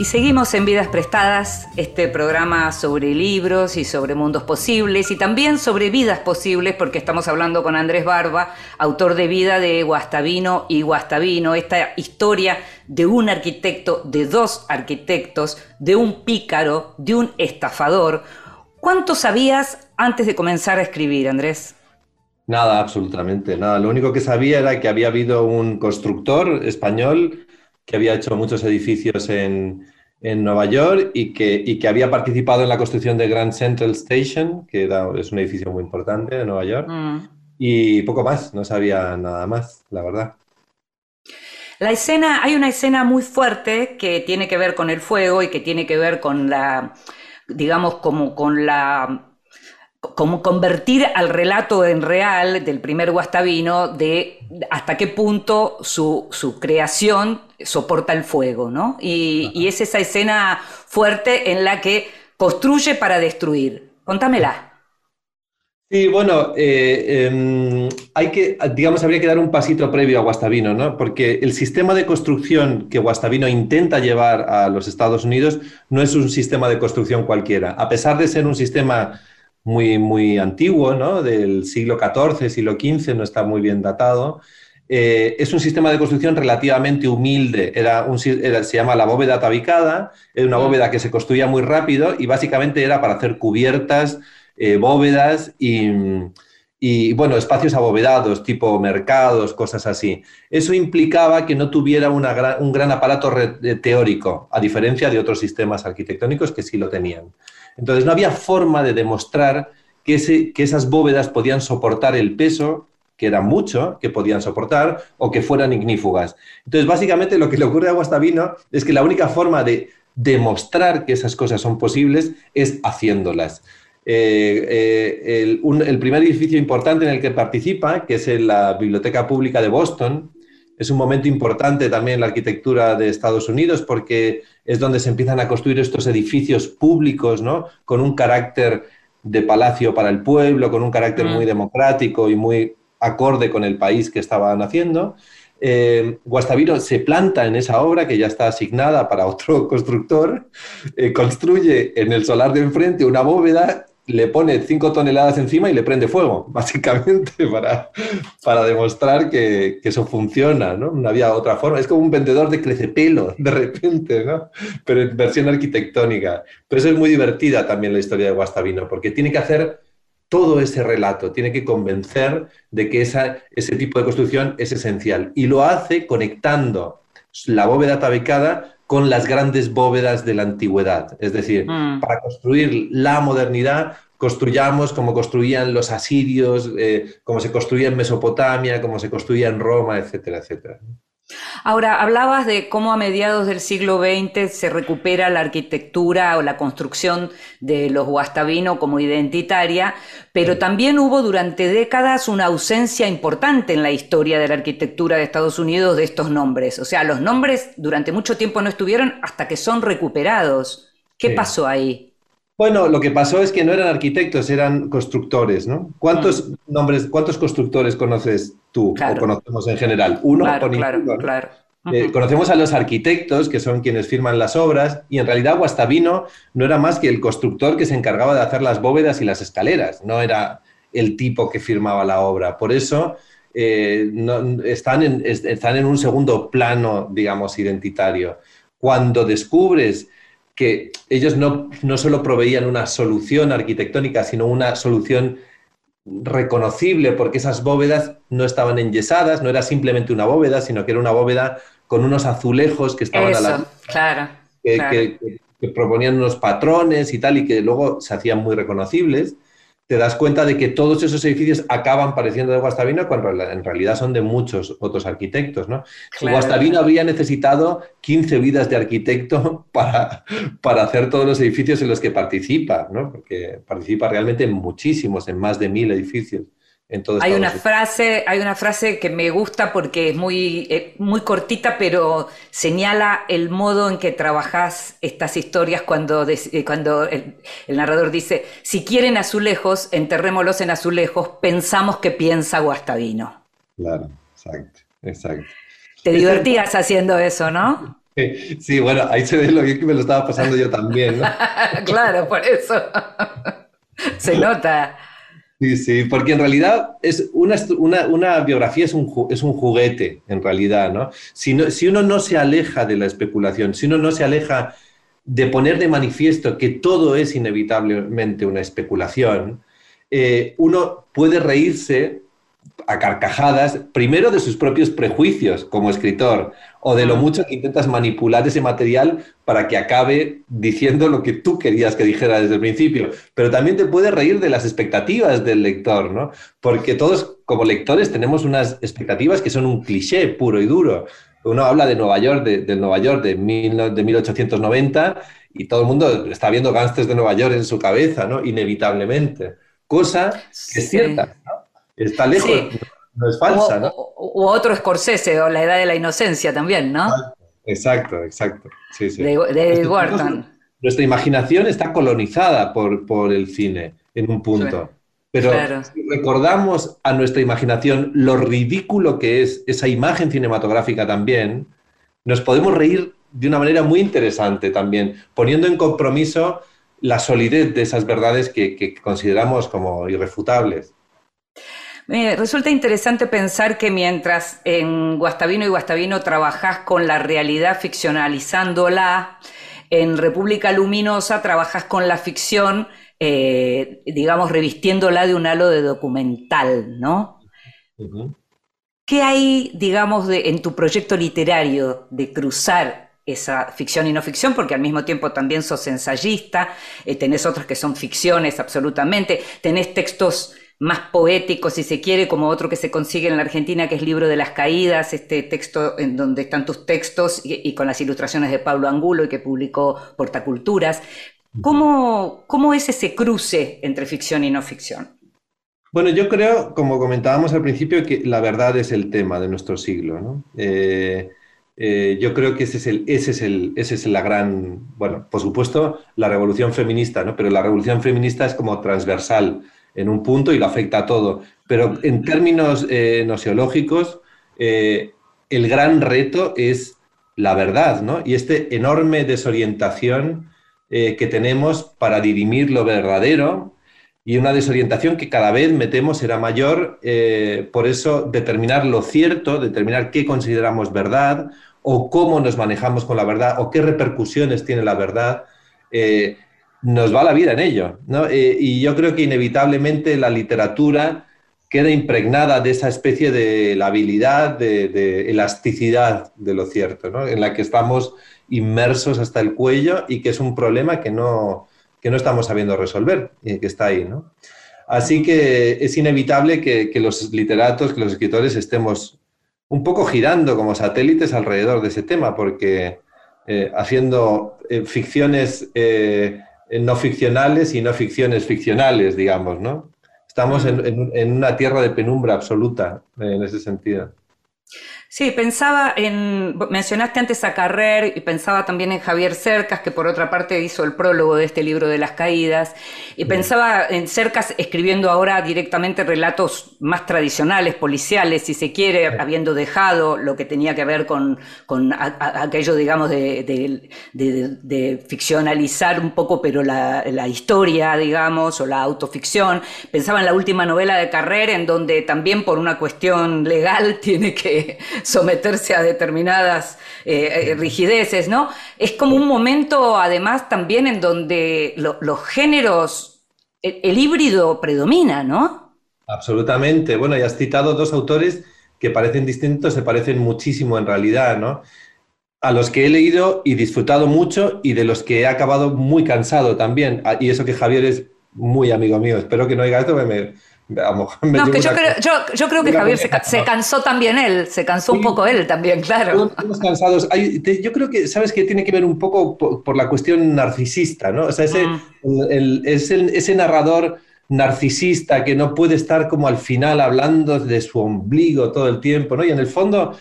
Y seguimos en Vidas Prestadas, este programa sobre libros y sobre mundos posibles y también sobre vidas posibles, porque estamos hablando con Andrés Barba, autor de Vida de Guastavino y Guastavino, esta historia de un arquitecto, de dos arquitectos, de un pícaro, de un estafador. ¿Cuánto sabías antes de comenzar a escribir, Andrés? Nada, absolutamente nada. Lo único que sabía era que había habido un constructor español que había hecho muchos edificios en, Nueva York y que, que, había participado en la construcción de Grand Central Station, que es un edificio muy importante de Nueva York. Mm. Y poco más, no sabía nada más, la verdad. La escena, hay una escena muy fuerte que tiene que ver con el fuego y que tiene que ver con la, digamos, como con la como convertir al relato en real del primer Guastavino de hasta qué punto su, creación soporta el fuego, ¿no? Y, es esa escena fuerte en la que construye para destruir. Contámela. Sí, bueno, eh, em, hay que, digamos, habría que dar un pasito previo a Guastavino, ¿no? Porque el sistema de construcción que Guastavino intenta llevar a los Estados Unidos no es un sistema de construcción cualquiera. A pesar de ser un sistema muy, muy antiguo, ¿no? del siglo XIV, siglo XV, no está muy bien datado. Eh, es un sistema de construcción relativamente humilde. Era un, se llama la bóveda tabicada, era una bóveda que se construía muy rápido y básicamente era para hacer cubiertas, eh, bóvedas y, bueno, espacios abovedados, tipo mercados, cosas así. Eso implicaba que no tuviera un gran aparato teórico, a diferencia de otros sistemas arquitectónicos que sí lo tenían. Entonces no había forma de demostrar que, esas bóvedas podían soportar el peso, que era mucho, que podían soportar, o que fueran ignífugas. Entonces, básicamente lo que le ocurre a Guastavino es que la única forma de demostrar que esas cosas son posibles es haciéndolas. Eh, eh, el, primer edificio importante en el que participa, que es la Biblioteca Pública de Boston, es un momento importante también en la arquitectura de Estados Unidos porque es donde se empiezan a construir estos edificios públicos, ¿no? Con un carácter de palacio para el pueblo, con un carácter muy democrático y muy acorde con el país que estaban haciendo. Eh, Guastavino se planta en esa obra que ya está asignada para otro constructor, eh, construye en el solar de enfrente una bóveda le pone cinco toneladas encima y le prende fuego, básicamente, para, para demostrar que, eso funciona, ¿no? Había otra forma. Es como un vendedor de crecepelo, de repente, ¿no? Pero en versión arquitectónica. Pero eso es muy divertida también la historia de Guastavino, porque tiene que hacer todo ese relato, tiene que convencer de que ese tipo de construcción es esencial. Y lo hace conectando la bóveda tabicada con las grandes bóvedas de la antigüedad. Es decir, mm. para construir la modernidad, construyamos como construían los asirios, eh, como se construía en Mesopotamia, como se construía en Roma, etcétera, etcétera. Ahora, hablabas de cómo a mediados del siglo XX se recupera la arquitectura o la construcción de los guastavino como identitaria, pero también hubo durante décadas una ausencia importante en la historia de la arquitectura de Estados Unidos de estos nombres. O sea, los nombres durante mucho tiempo no estuvieron hasta que son recuperados. ¿Qué pasó ahí? Bueno, lo que pasó es que no eran arquitectos, eran constructores, ¿no? ¿Cuántos mm. nombres, cuántos constructores conoces tú o conocemos en general? Uno claro, claro, claro. Eh, conocemos a los arquitectos, que son quienes firman las obras, y en realidad Guastavino no era más que el constructor que se encargaba de hacer las bóvedas y las escaleras, no era el tipo que firmaba la obra. Por eso eh, están, en, están en un segundo plano, digamos, identitario. Cuando descubres que ellos no, no solo proveían una solución arquitectónica, sino una solución reconocible, porque esas bóvedas no estaban enyesadas, no era simplemente una bóveda, sino que era una bóveda con unos azulejos que estaban a la... Claro, que, que, proponían unos patrones y tal, y que luego se hacían muy reconocibles te das cuenta de que todos esos edificios acaban pareciendo de Guastavino cuando en realidad son de muchos otros arquitectos. ¿no? Guastavino habría necesitado 15 vidas de arquitecto para, para hacer todos los edificios en los que participa, ¿no? porque participa realmente en muchísimos, en más de mil edificios hay una frase, hay una frase que me gusta porque es muy, eh, muy cortita, pero señala el modo en que trabajas estas historias cuando, eh, cuando el, narrador dice, si quieren azulejos, enterrémoslos en azulejos, pensamos que piensa Guastavino. Claro, exacto, exacto. Te divertías haciendo eso, ¿no? Sí, bueno, ahí se ve lo que me lo estaba pasando yo también, ¿no? claro, por eso. se nota. Sí, sí, porque en realidad es una, una, biografía es un, es un, juguete, en realidad, ¿no? Si, ¿no? si uno no se aleja de la especulación, si uno no se aleja de poner de manifiesto que todo es inevitablemente una especulación, eh, uno puede reírse a carcajadas, primero de sus propios prejuicios como escritor, o de lo mucho que intentas manipular ese material para que acabe diciendo lo que tú querías que dijera desde el principio. Pero también te puedes reír de las expectativas del lector, ¿no? Porque todos como lectores tenemos unas expectativas que son un cliché puro y duro. Uno habla de Nueva York, de, Nueva York de, de 1890 y todo el mundo está viendo gángsters de Nueva York en su cabeza, ¿no? Inevitablemente. Cosa que es cierta. Está lejos, no es falsa, ¿no? O, otro Scorsese, o La Edad de la Inocencia también, ¿no? Exacto, exacto. Sí, sí. De, de Wharton. Nuestra imaginación está colonizada por, por el cine en un punto. Pero si recordamos a nuestra imaginación lo ridículo que es esa imagen cinematográfica también, nos podemos reír de una manera muy interesante también, poniendo en compromiso la solidez de esas verdades que, que consideramos como irrefutables resulta interesante pensar que mientras en Guastavino y Guastavino trabajás con la realidad ficcionalizándola, en República Luminosa trabajás con la ficción, eh, digamos, revistiéndola de un halo de documental, ¿no? ¿Qué hay, digamos, de, en tu proyecto literario de cruzar esa ficción y no ficción, porque al mismo tiempo también sos ensayista, eh, tenés otros que son ficciones absolutamente, tenés textos más poético, si se quiere, como otro que se consigue en la Argentina, que es Libro de las Caídas, este texto en donde están tus textos y, con las ilustraciones de Pablo Angulo y que publicó Portaculturas. ¿Cómo, ¿Cómo es ese cruce entre ficción y no ficción? Bueno, yo creo, como comentábamos al principio, que la verdad es el tema de nuestro siglo. ¿no? Eh, eh, yo creo que ese es, el, ese, es el, ese es la gran, bueno, por supuesto, la revolución feminista, ¿no? pero la revolución feminista es como transversal en un punto y lo afecta a todo. Pero en términos eh, nociológicos, el gran reto es la verdad, ¿no? Y este enorme desorientación que tenemos para dirimir lo verdadero y una desorientación que cada vez metemos será mayor. Eh, por eso, determinar lo cierto, determinar qué consideramos verdad o cómo nos manejamos con la verdad o qué repercusiones tiene la verdad, eh, nos va la vida en ello. Eh, y yo creo que inevitablemente la literatura queda impregnada de esa especie de la habilidad, de, elasticidad de lo cierto, en la que estamos inmersos hasta el cuello y que es un problema que no, que no estamos sabiendo resolver y que está ahí, ¿no? Así que es inevitable que, los literatos, que los escritores estemos un poco girando como satélites alrededor de ese tema, porque eh, haciendo eh, ficciones eh, no ficcionales y no ficciones ficcionales, digamos, ¿no? Estamos en una tierra de penumbra absoluta en ese sentido. Sí, pensaba en, mencionaste antes a Carrer y pensaba también en Javier Cercas, que por otra parte hizo el prólogo de este libro de las caídas, y pensaba en Cercas escribiendo ahora directamente relatos más tradicionales, policiales, si se quiere, habiendo dejado lo que tenía que ver con, con aquello, digamos, de, de, ficcionalizar un poco, pero la, la, historia, digamos, o la autoficción. Pensaba en la última novela de Carrer, en donde también por una cuestión legal tiene que someterse a determinadas eh, eh, rigideces, ¿no? Es como un momento, además, también en donde los géneros, el, híbrido predomina, ¿no? Absolutamente. Bueno, y has citado dos autores que parecen distintos, se parecen muchísimo en realidad, ¿no? A los que he leído y disfrutado mucho y de los que he acabado muy cansado también. Ah, y eso que Javier es muy amigo mío. Espero que no oiga esto, me, no, que yo, creo, yo, creo, que Javier se, cansó también él, se cansó un poco él también, claro. Estamos cansados. yo creo que, ¿sabes que Tiene que ver un poco por, la cuestión narcisista, ¿no? O sea, ese, mm. ese narrador narcisista que no puede estar como al final hablando de su ombligo todo el tiempo, ¿no? Y en el fondo,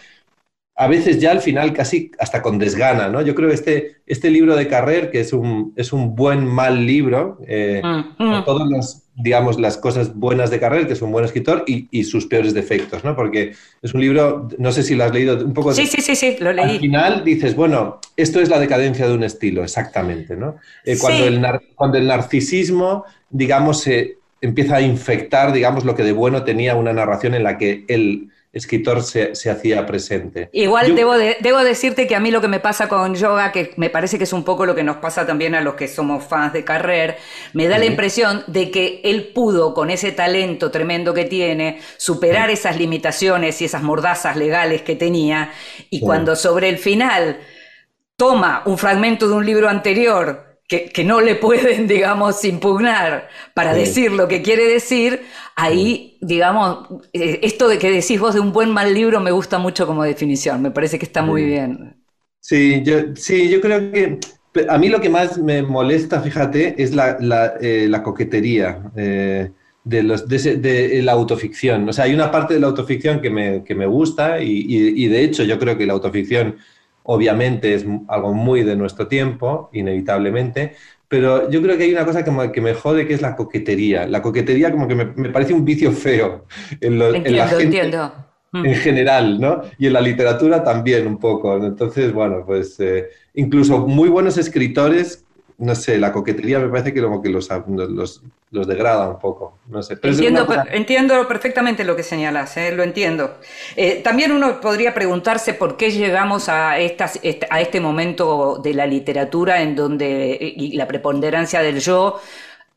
a veces ya al final casi hasta con desgana, ¿no? Yo creo que este, este libro de Carrer, que es un, es un buen mal libro, eh, mm, mm. todos los digamos, las cosas buenas de Carrer, que es un buen escritor, y, sus peores defectos, ¿no? Porque es un libro, no sé si lo has leído un poco. Sí, sí, sí, sí, lo leí. Al final dices, bueno, esto es la decadencia de un estilo, exactamente, ¿no? Eh, cuando, el cuando el narcisismo, digamos, se empieza a infectar, digamos, lo que de bueno tenía una narración en la que él escritor se, hacía presente. Igual debo, debo decirte que a mí lo que me pasa con yoga, que me parece que es un poco lo que nos pasa también a los que somos fans de Carrer, me da la impresión de que él pudo, con ese talento tremendo que tiene, superar esas limitaciones y esas mordazas legales que tenía, y cuando sobre el final toma un fragmento de un libro anterior, que, no le pueden, digamos, impugnar para decir lo que quiere decir, ahí, digamos, eh, esto de que decís vos de un buen mal libro me gusta mucho como definición, me parece que está muy bien. Sí, yo, sí, yo creo que a mí lo que más me molesta, fíjate, es la, la, eh, coquetería. Eh, de, los, de, la autoficción. O sea, hay una parte de la autoficción que me, que me gusta y, y, de hecho yo creo que la autoficción obviamente es algo muy de nuestro tiempo, inevitablemente, pero yo creo que hay una cosa que me, que me jode que es la coquetería. La coquetería como que me, parece un vicio feo en, la gente, mm. En general, ¿no? Y en la literatura también un poco. Entonces, bueno, pues eh, incluso muy buenos escritores no sé, la coquetería me parece que como que los, los, degrada un poco. No sé. entiendo, perfectamente lo que señalas, ¿eh? lo entiendo. Eh, también uno podría preguntarse por qué llegamos a, estas, a este momento de la literatura en donde y la preponderancia del yo.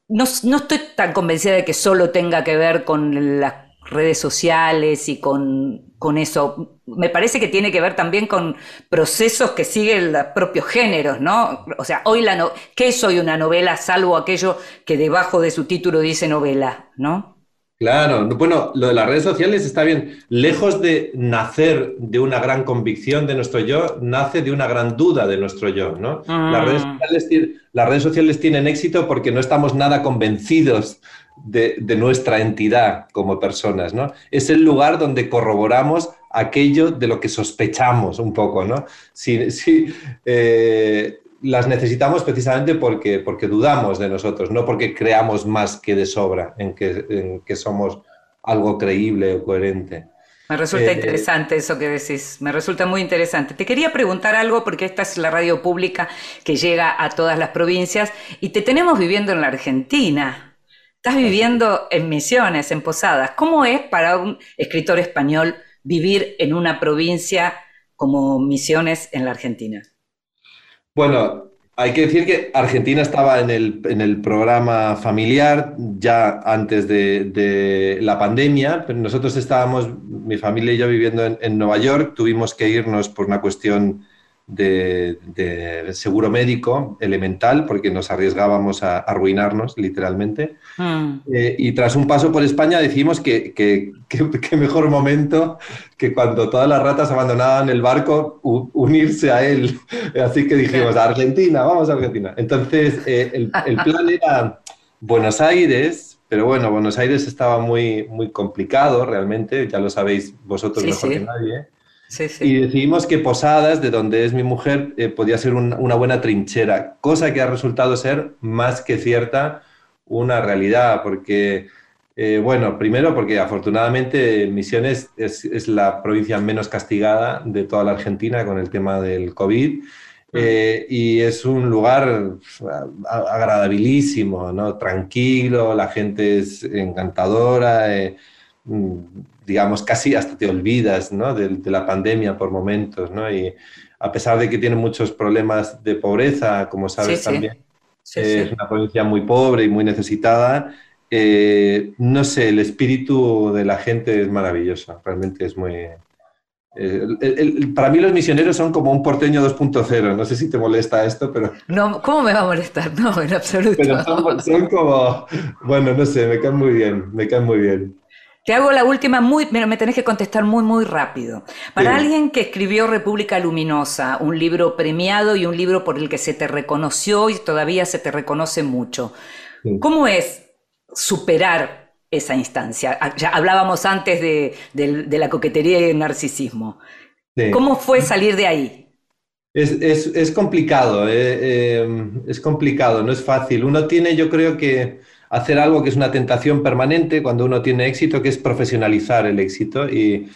No, no estoy tan convencida de que solo tenga que ver con las redes sociales y con con eso. Me parece que tiene que ver también con procesos que siguen los propios géneros, ¿no? O sea, hoy la no ¿qué es hoy una novela salvo aquello que debajo de su título dice novela, ¿no? Claro, bueno, lo de las redes sociales está bien. Lejos de nacer de una gran convicción de nuestro yo, nace de una gran duda de nuestro yo, ¿no? Las, redes sociales, las, redes sociales, tienen éxito porque no estamos nada convencidos de, nuestra entidad como personas, ¿no? Es el lugar donde corroboramos aquello de lo que sospechamos un poco, ¿no? Si, eh, las necesitamos precisamente porque, porque dudamos de nosotros, no porque creamos más que de sobra en que, en que somos algo creíble o coherente. Me resulta eh, interesante eso que decís, me resulta muy interesante. Te quería preguntar algo porque esta es la radio pública que llega a todas las provincias y te tenemos viviendo en la Argentina. Estás viviendo en Misiones, en Posadas. ¿Cómo es para un escritor español vivir en una provincia como Misiones en la Argentina? Bueno, hay que decir que Argentina estaba en el, programa familiar ya antes de, la pandemia, pero nosotros estábamos, mi familia y yo viviendo en Nueva York, tuvimos que irnos por una cuestión de, seguro médico elemental, porque nos arriesgábamos a, arruinarnos, literalmente. Hmm. Eh, y tras un paso por España decidimos que, que, mejor momento que cuando todas las ratas abandonaban el barco, unirse a él. Así que dijimos, a Argentina, vamos a Argentina. Entonces, eh, el, plan era Buenos Aires, pero bueno, Buenos Aires estaba muy, muy complicado realmente, ya lo sabéis vosotros mejor que nadie. Y decidimos que Posadas, de donde es mi mujer, eh, podía ser una buena trinchera, cosa que ha resultado ser más que cierta una realidad, porque, eh, bueno, primero porque afortunadamente Misiones es, la provincia menos castigada de toda la Argentina con el tema del COVID. Mm. Eh, y es un lugar agradabilísimo, ¿no? tranquilo, la gente es encantadora, mm, digamos, casi hasta te olvidas de, la pandemia por momentos, ¿no? Y a pesar de que tiene muchos problemas de pobreza, como sabes también, es una provincia muy pobre y muy necesitada, eh, no sé, el espíritu de la gente es maravilloso, realmente es muy... Eh, para mí los misioneros son como un porteño 2.0, no sé si te molesta esto, pero... No, ¿cómo me va a molestar? No, en absoluto. Pero son, son como, bueno, no sé, me caen muy bien, me caen muy bien. Te hago la última muy, pero me tenés que contestar muy, muy rápido. Para alguien que escribió República Luminosa, un libro premiado y un libro por el que se te reconoció y todavía se te reconoce mucho, ¿cómo es superar esa instancia? Ah, ya hablábamos antes de, la coquetería y el narcisismo. ¿Cómo fue salir de ahí? Es, complicado, eh, eh, es complicado, no es fácil. Uno tiene, yo creo que hacer algo que es una tentación permanente cuando uno tiene éxito, que es profesionalizar el éxito y,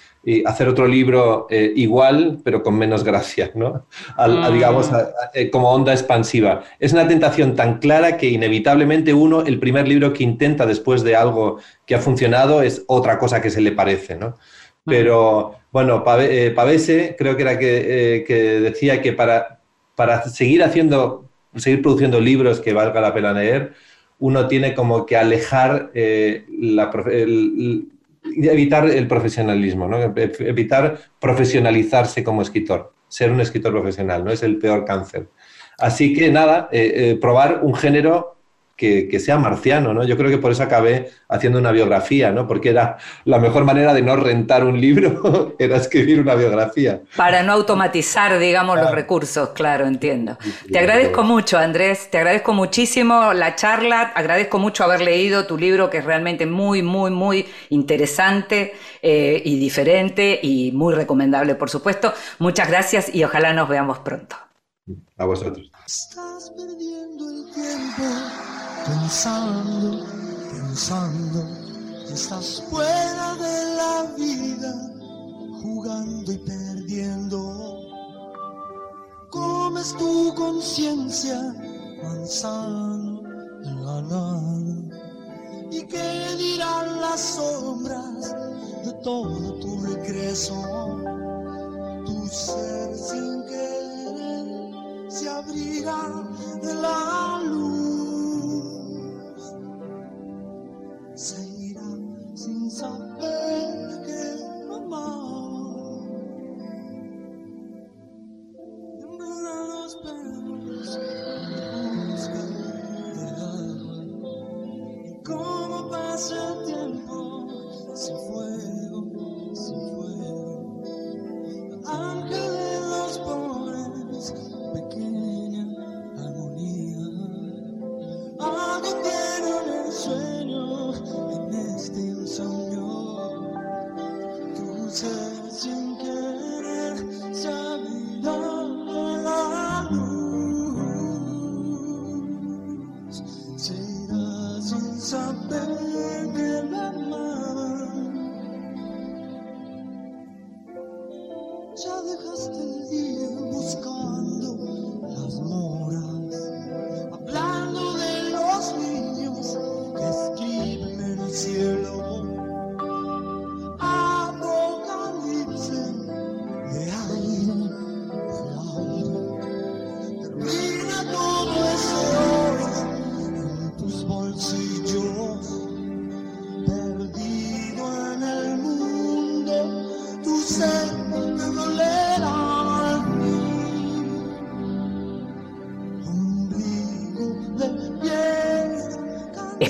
hacer otro libro eh, igual, pero con menos gracia, ¿no? Mm. digamos, eh, como onda expansiva. Es una tentación tan clara que inevitablemente uno, el primer libro que intenta después de algo que ha funcionado es otra cosa que se le parece, ¿no? Mm. Pero, bueno, eh, Pavese creo que era que, que decía que para, para seguir haciendo, seguir produciendo libros que valga la pena leer, uno tiene como que alejar, eh, evitar el profesionalismo, ¿no? evitar profesionalizarse como escritor, ser un escritor profesional, ¿no? Es el peor cáncer. Así que nada, eh, eh, probar un género que, sea marciano, ¿no? Yo creo que por eso acabé haciendo una biografía, ¿no? Porque era la mejor manera de no rentar un libro, era escribir una biografía. Para no automatizar, digamos, los recursos, claro, entiendo. te agradezco mucho, Andrés, te agradezco muchísimo la charla, agradezco mucho haber leído tu libro, que es realmente muy, muy, muy interesante eh, y diferente y muy recomendable, por supuesto. Muchas gracias y ojalá nos veamos pronto. A vosotros pensando, pensando, estás fuera de la vida, jugando y perdiendo. Comes tu conciencia, manzano en la nada. ¿Y qué dirán las sombras de todo tu regreso? Tu ser sin querer se abrirá de la luz.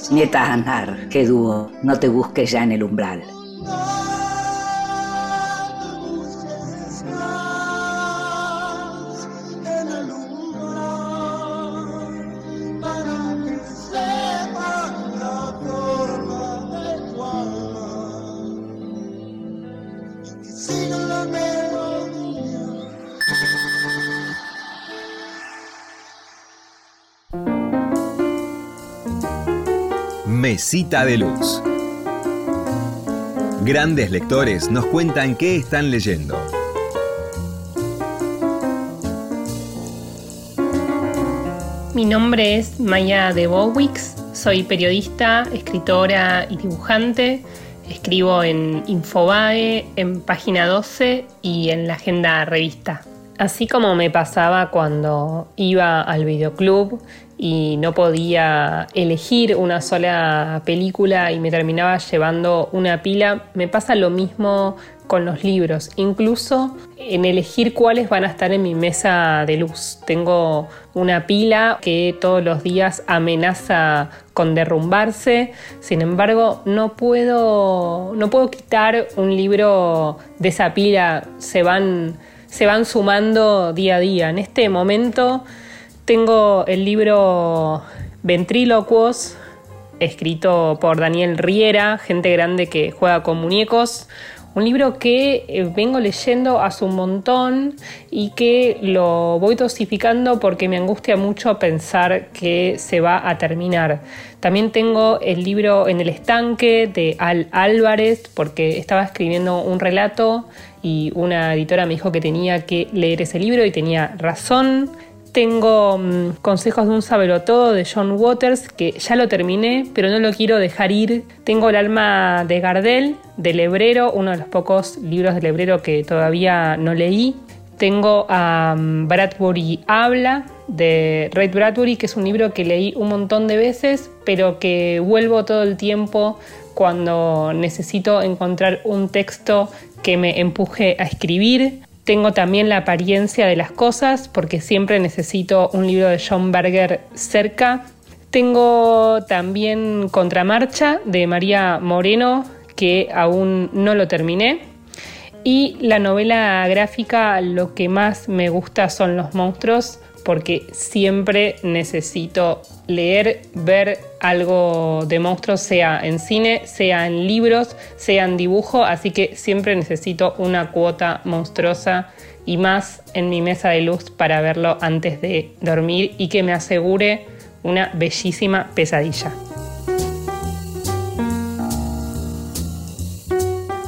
Espineta Anar, qué dúo, no te busques ya en el umbral. Mesita de Luz. Grandes lectores nos cuentan qué están leyendo. Mi nombre es Maya de Bowix, soy periodista, escritora y dibujante. Escribo en Infobae, en Página 12 y en la Agenda Revista. Así como me pasaba cuando iba al videoclub y no podía elegir una sola película y me terminaba llevando una pila, me pasa lo mismo con los libros, incluso en elegir cuáles van a estar en mi mesa de luz. Tengo una pila que todos los días amenaza con derrumbarse, sin embargo no puedo, no puedo quitar un libro de esa pila, se van, se van sumando día a día. En este momento tengo el libro Ventrílocuos, escrito por Daniel Riera, gente grande que juega con muñecos. Un libro que eh, vengo leyendo hace un montón y que lo voy dosificando porque me angustia mucho pensar que se va a terminar. También tengo el libro En el estanque de Al Álvarez porque estaba escribiendo un relato y una editora me dijo que tenía que leer ese libro y tenía razón. Tengo mm, Consejos de un Sabelotodo de John Waters, que ya lo terminé, pero no lo quiero dejar ir. Tengo El alma de Gardel, de Lebrero, uno de los pocos libros de Lebrero que todavía no leí. Tengo a mm, Bradbury Habla, de Ray Bradbury, que es un libro que leí un montón de veces, pero que vuelvo todo el tiempo cuando necesito encontrar un texto que me empuje a escribir. Tengo también la apariencia de las cosas porque siempre necesito un libro de John Berger cerca. Tengo también Contramarcha de María Moreno que aún no lo terminé. Y la novela gráfica lo que más me gusta son los monstruos porque siempre necesito leer, ver algo de monstruos, sea en cine, sea en libros, sea en dibujo, así que siempre necesito una cuota monstruosa y más en mi mesa de luz para verlo antes de dormir y que me asegure una bellísima pesadilla.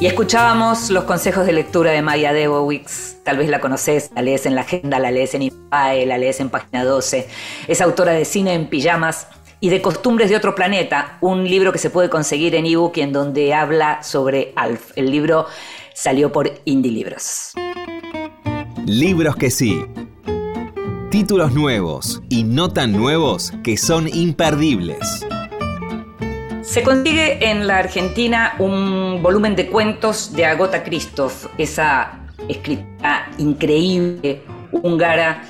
Y escuchábamos los consejos de lectura de Maya Debowicz. Tal vez la conoces, la lees en la agenda, la lees en IPAE, la lees en página 12. Es autora de Cine en Pijamas y de Costumbres de otro planeta, un libro que se puede conseguir en ebook y en donde habla sobre Alf. El libro salió por Indie Libros. Libros que sí. Títulos nuevos y no tan nuevos que son imperdibles. Se consigue en la Argentina un volumen de cuentos de Agota Christoph, esa escritora increíble húngara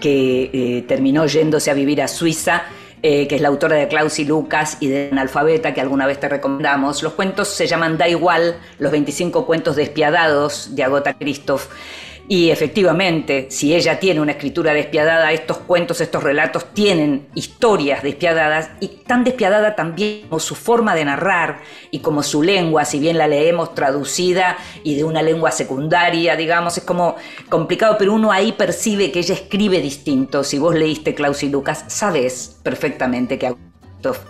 que eh, terminó yéndose a vivir a Suiza, eh, que es la autora de Klaus y Lucas y de Analfabeta, que alguna vez te recomendamos. Los cuentos se llaman Da Igual, los 25 cuentos despiadados de Agota Christoph. Y efectivamente, si ella tiene una escritura despiadada, estos cuentos, estos relatos tienen historias despiadadas y tan despiadada también como su forma de narrar y como su lengua, si bien la leemos traducida y de una lengua secundaria, digamos, es como complicado, pero uno ahí percibe que ella escribe distinto. Si vos leíste Klaus y Lucas, sabes perfectamente que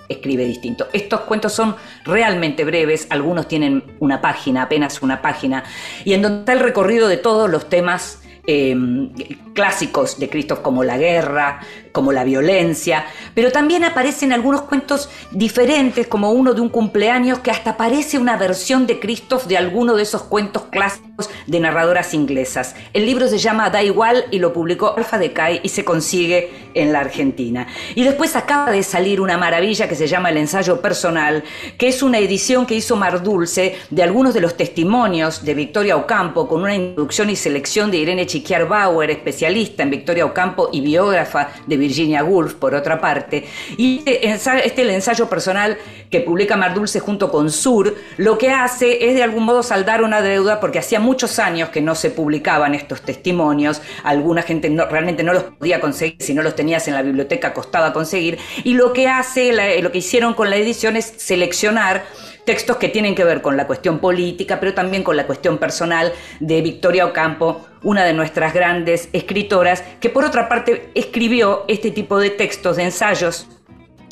escribe distinto. Estos cuentos son realmente breves, algunos tienen una página, apenas una página, y en donde está el recorrido de todos los temas em, clásicos de Christoph como la guerra, como la violencia, pero también aparecen algunos cuentos diferentes, como uno de un cumpleaños que hasta parece una versión de Christoph de alguno de esos cuentos clásicos de narradoras inglesas. El libro se llama Da igual y lo publicó Alfa Decay y se consigue en la Argentina. Y después acaba de salir una maravilla que se llama El ensayo personal, que es una edición que hizo Mar Dulce de algunos de los testimonios de Victoria Ocampo con una introducción y selección de Irene Chiquiar Bauer, especialista en Victoria Ocampo y biógrafa de Virginia Woolf por otra parte. Y este, este el ensayo personal que publica Mar Dulce junto con Sur, lo que hace es de algún modo saldar una deuda porque hacía muchos años que no se publicaban estos testimonios, alguna gente no, realmente no los podía conseguir, si no los tenías en la biblioteca costaba conseguir, y lo que hace, lo que hicieron con la edición es seleccionar textos que tienen que ver con la cuestión política, pero también con la cuestión personal de Victoria Ocampo, una de nuestras grandes escritoras, que por otra parte escribió este tipo de textos, de ensayos,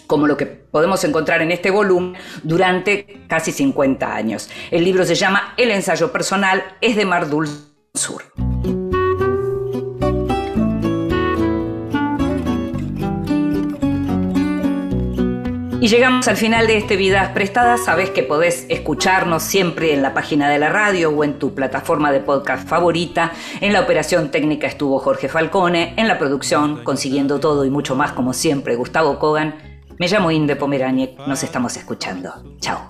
como lo que podemos encontrar en este volumen durante casi 50 años. El libro se llama El ensayo personal, es de Mar Sur. Y llegamos al final de este Vidas Prestadas. Sabes que podés escucharnos siempre en la página de la radio o en tu plataforma de podcast favorita. En la operación técnica estuvo Jorge Falcone, en la producción, consiguiendo todo y mucho más como siempre, Gustavo Kogan. Me llamo Inde Pomeraniec, nos estamos escuchando. Chao.